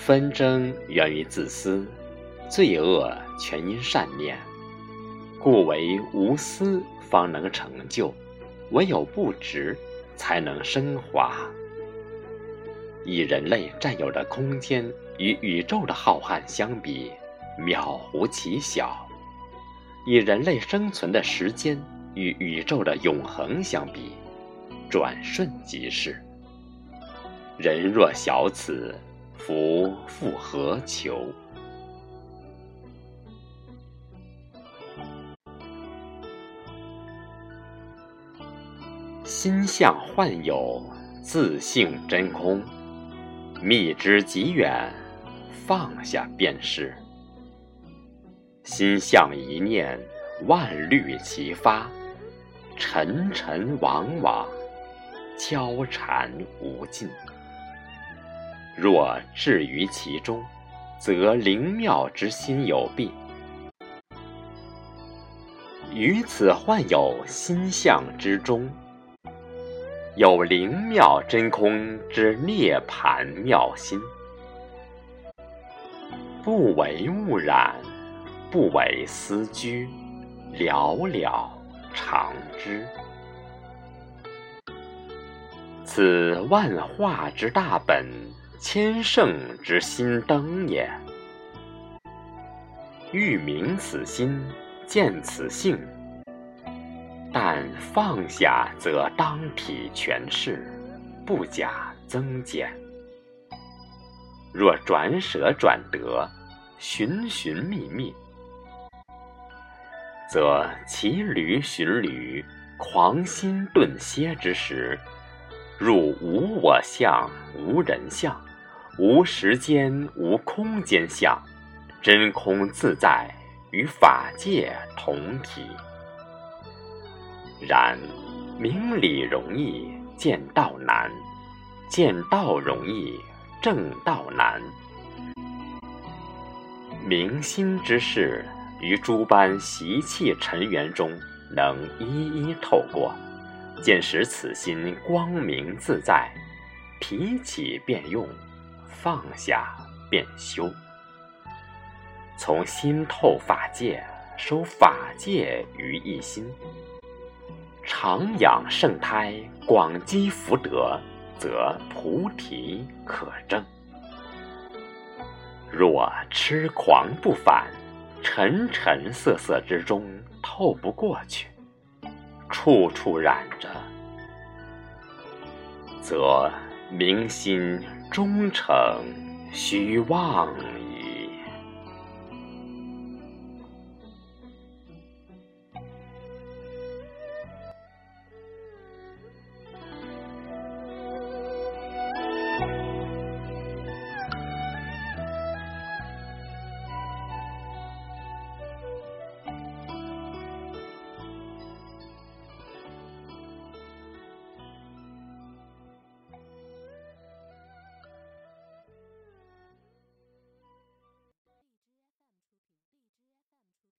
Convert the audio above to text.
纷争源于自私，罪恶全因善念，故为无私方能成就，唯有不执才能升华。以人类占有的空间与宇宙的浩瀚相比，渺乎其小；以人类生存的时间与宇宙的永恒相比，转瞬即逝。人若小此，夫复何求？心向幻有，自性真空。觅之极远，放下便是。心向一念，万虑齐发，沉沉往往，交缠无尽。若置于其中，则灵妙之心有弊。于此幻有心相之中，有灵妙真空之涅盘妙心，不为物染，不为思居，了了常之。此万化之大本。千圣之心灯也。欲明此心，见此性，但放下则当体全释，不假增减。若转舍转得，寻寻觅觅，则骑驴寻驴，狂心顿歇之时，入无我相，无人相。无时间，无空间相，真空自在，与法界同体。然明理容易，见道难；见道容易，正道难。明心之事，于诸般习气尘缘中，能一一透过，见识此心光明自在，提起便用。放下便修，从心透法界，收法界于一心，常养圣胎，广积福德，则菩提可证。若痴狂不返，沉沉涩涩之中透不过去，处处染着，则明心。忠诚虚妄。